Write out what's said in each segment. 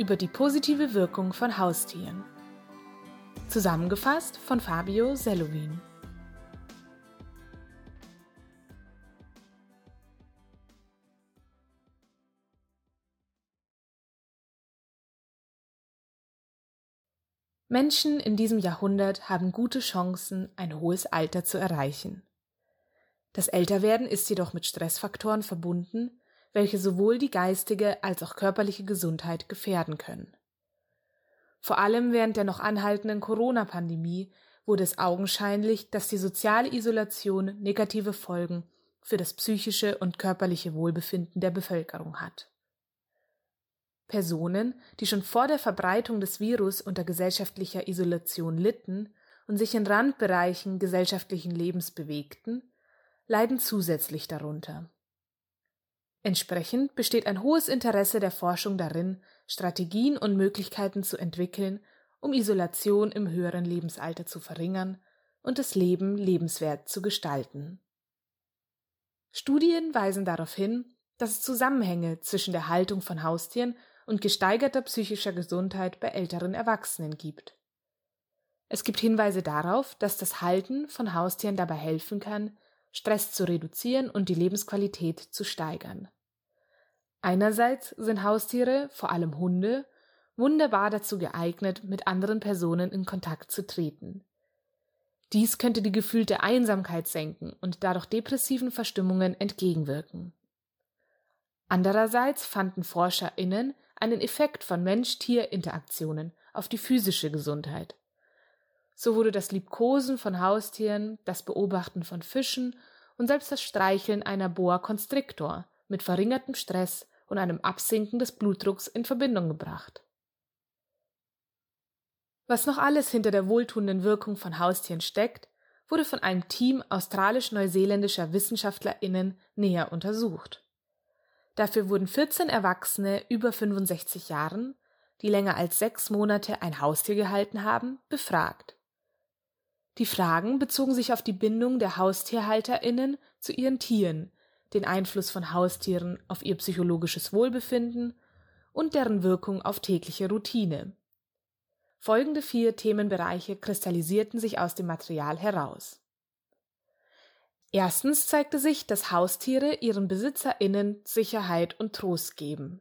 Über die positive Wirkung von Haustieren. Zusammengefasst von Fabio Sellowin. Menschen in diesem Jahrhundert haben gute Chancen, ein hohes Alter zu erreichen. Das Älterwerden ist jedoch mit Stressfaktoren verbunden, welche sowohl die geistige als auch körperliche Gesundheit gefährden können. Vor allem während der noch anhaltenden Corona-Pandemie wurde es augenscheinlich, dass die soziale Isolation negative Folgen für das psychische und körperliche Wohlbefinden der Bevölkerung hat. Personen, die schon vor der Verbreitung des Virus unter gesellschaftlicher Isolation litten und sich in Randbereichen gesellschaftlichen Lebens bewegten, leiden zusätzlich darunter. Entsprechend besteht ein hohes Interesse der Forschung darin, Strategien und Möglichkeiten zu entwickeln, um Isolation im höheren Lebensalter zu verringern und das Leben lebenswert zu gestalten. Studien weisen darauf hin, dass es Zusammenhänge zwischen der Haltung von Haustieren und gesteigerter psychischer Gesundheit bei älteren Erwachsenen gibt. Es gibt Hinweise darauf, dass das Halten von Haustieren dabei helfen kann, Stress zu reduzieren und die Lebensqualität zu steigern. Einerseits sind Haustiere, vor allem Hunde, wunderbar dazu geeignet, mit anderen Personen in Kontakt zu treten. Dies könnte die gefühlte Einsamkeit senken und dadurch depressiven Verstimmungen entgegenwirken. Andererseits fanden ForscherInnen einen Effekt von Mensch-Tier-Interaktionen auf die physische Gesundheit. So wurde das Liebkosen von Haustieren, das Beobachten von Fischen und selbst das Streicheln einer Boa Constrictor mit verringertem Stress und einem Absinken des Blutdrucks in Verbindung gebracht. Was noch alles hinter der wohltuenden Wirkung von Haustieren steckt, wurde von einem Team australisch-neuseeländischer WissenschaftlerInnen näher untersucht. Dafür wurden 14 Erwachsene über 65 Jahren, die länger als sechs Monate ein Haustier gehalten haben, befragt. Die Fragen bezogen sich auf die Bindung der HaustierhalterInnen zu ihren Tieren, den Einfluss von Haustieren auf ihr psychologisches Wohlbefinden und deren Wirkung auf tägliche Routine. Folgende vier Themenbereiche kristallisierten sich aus dem Material heraus. Erstens zeigte sich, dass Haustiere ihren BesitzerInnen Sicherheit und Trost geben.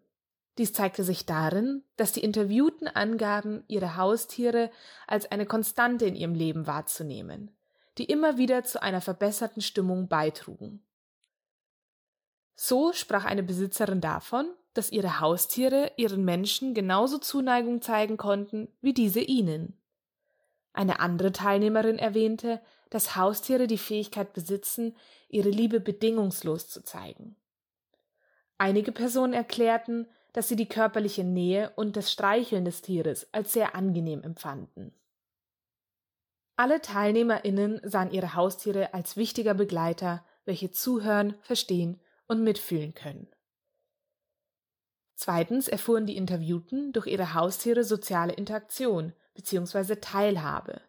Dies zeigte sich darin, dass die Interviewten angaben, ihre Haustiere als eine Konstante in ihrem Leben wahrzunehmen, die immer wieder zu einer verbesserten Stimmung beitrugen. So sprach eine Besitzerin davon, dass ihre Haustiere ihren Menschen genauso Zuneigung zeigen konnten wie diese ihnen. Eine andere Teilnehmerin erwähnte, dass Haustiere die Fähigkeit besitzen, ihre Liebe bedingungslos zu zeigen. Einige Personen erklärten, dass sie die körperliche Nähe und das Streicheln des Tieres als sehr angenehm empfanden. Alle Teilnehmerinnen sahen ihre Haustiere als wichtiger Begleiter, welche zuhören, verstehen und mitfühlen können. Zweitens erfuhren die Interviewten durch ihre Haustiere soziale Interaktion bzw. Teilhabe.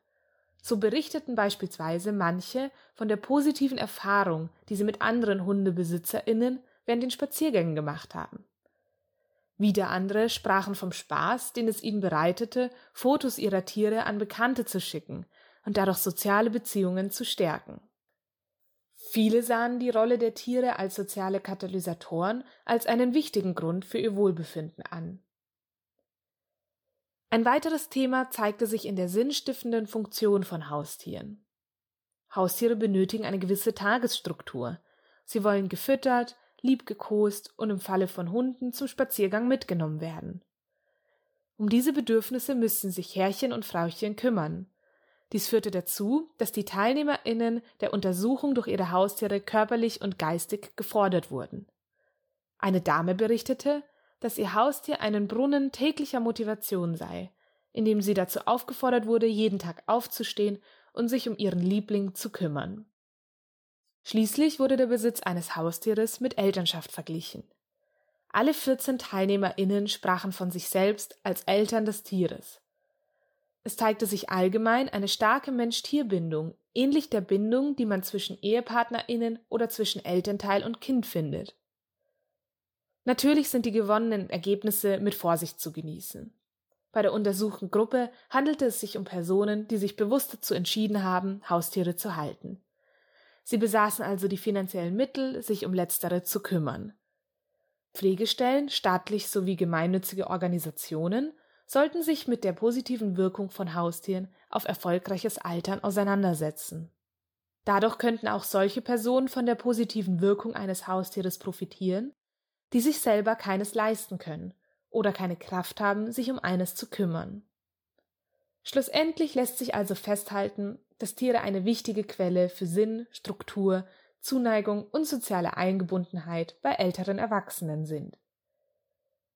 So berichteten beispielsweise manche von der positiven Erfahrung, die sie mit anderen HundebesitzerInnen während den Spaziergängen gemacht haben. Wieder andere sprachen vom Spaß, den es ihnen bereitete, Fotos ihrer Tiere an Bekannte zu schicken und dadurch soziale Beziehungen zu stärken. Viele sahen die Rolle der Tiere als soziale Katalysatoren als einen wichtigen Grund für ihr Wohlbefinden an. Ein weiteres Thema zeigte sich in der sinnstiftenden Funktion von Haustieren. Haustiere benötigen eine gewisse Tagesstruktur. Sie wollen gefüttert, liebgekost und im Falle von Hunden zum Spaziergang mitgenommen werden. Um diese Bedürfnisse müssen sich Herrchen und Frauchen kümmern, dies führte dazu, dass die TeilnehmerInnen der Untersuchung durch ihre Haustiere körperlich und geistig gefordert wurden. Eine Dame berichtete, dass ihr Haustier einen Brunnen täglicher Motivation sei, indem sie dazu aufgefordert wurde, jeden Tag aufzustehen und sich um ihren Liebling zu kümmern. Schließlich wurde der Besitz eines Haustieres mit Elternschaft verglichen. Alle 14 TeilnehmerInnen sprachen von sich selbst als Eltern des Tieres. Es zeigte sich allgemein eine starke Mensch-Tier-Bindung, ähnlich der Bindung, die man zwischen EhepartnerInnen oder zwischen Elternteil und Kind findet. Natürlich sind die gewonnenen Ergebnisse mit Vorsicht zu genießen. Bei der untersuchten Gruppe handelte es sich um Personen, die sich bewusst dazu entschieden haben, Haustiere zu halten. Sie besaßen also die finanziellen Mittel, sich um letztere zu kümmern. Pflegestellen, staatlich sowie gemeinnützige Organisationen sollten sich mit der positiven Wirkung von Haustieren auf erfolgreiches Altern auseinandersetzen. Dadurch könnten auch solche Personen von der positiven Wirkung eines Haustieres profitieren, die sich selber keines leisten können oder keine Kraft haben, sich um eines zu kümmern. Schlussendlich lässt sich also festhalten, dass Tiere eine wichtige Quelle für Sinn, Struktur, Zuneigung und soziale Eingebundenheit bei älteren Erwachsenen sind.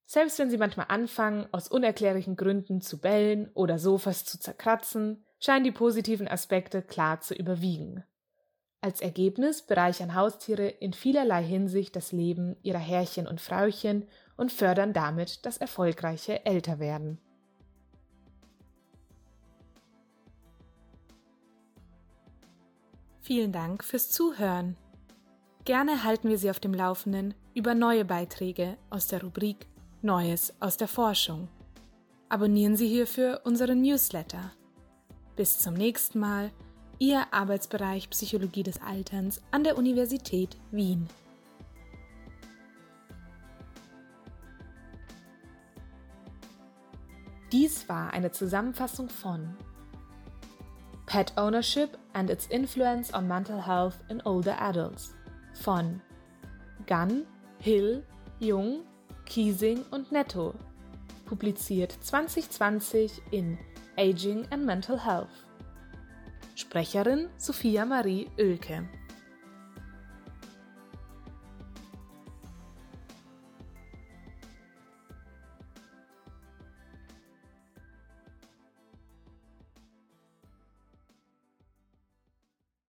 Selbst wenn sie manchmal anfangen, aus unerklärlichen Gründen zu bellen oder Sofas zu zerkratzen, scheinen die positiven Aspekte klar zu überwiegen. Als Ergebnis bereichern Haustiere in vielerlei Hinsicht das Leben ihrer Herrchen und Frauchen und fördern damit das erfolgreiche Älterwerden. Vielen Dank fürs Zuhören. Gerne halten wir Sie auf dem Laufenden über neue Beiträge aus der Rubrik Neues aus der Forschung. Abonnieren Sie hierfür unseren Newsletter. Bis zum nächsten Mal, Ihr Arbeitsbereich Psychologie des Alterns an der Universität Wien. Dies war eine Zusammenfassung von Pet Ownership and its Influence on Mental Health in Older Adults. Von Gunn, Hill, Jung, Kiesing und Netto, publiziert 2020 in Aging and Mental Health. Sprecherin Sophia Marie Oelke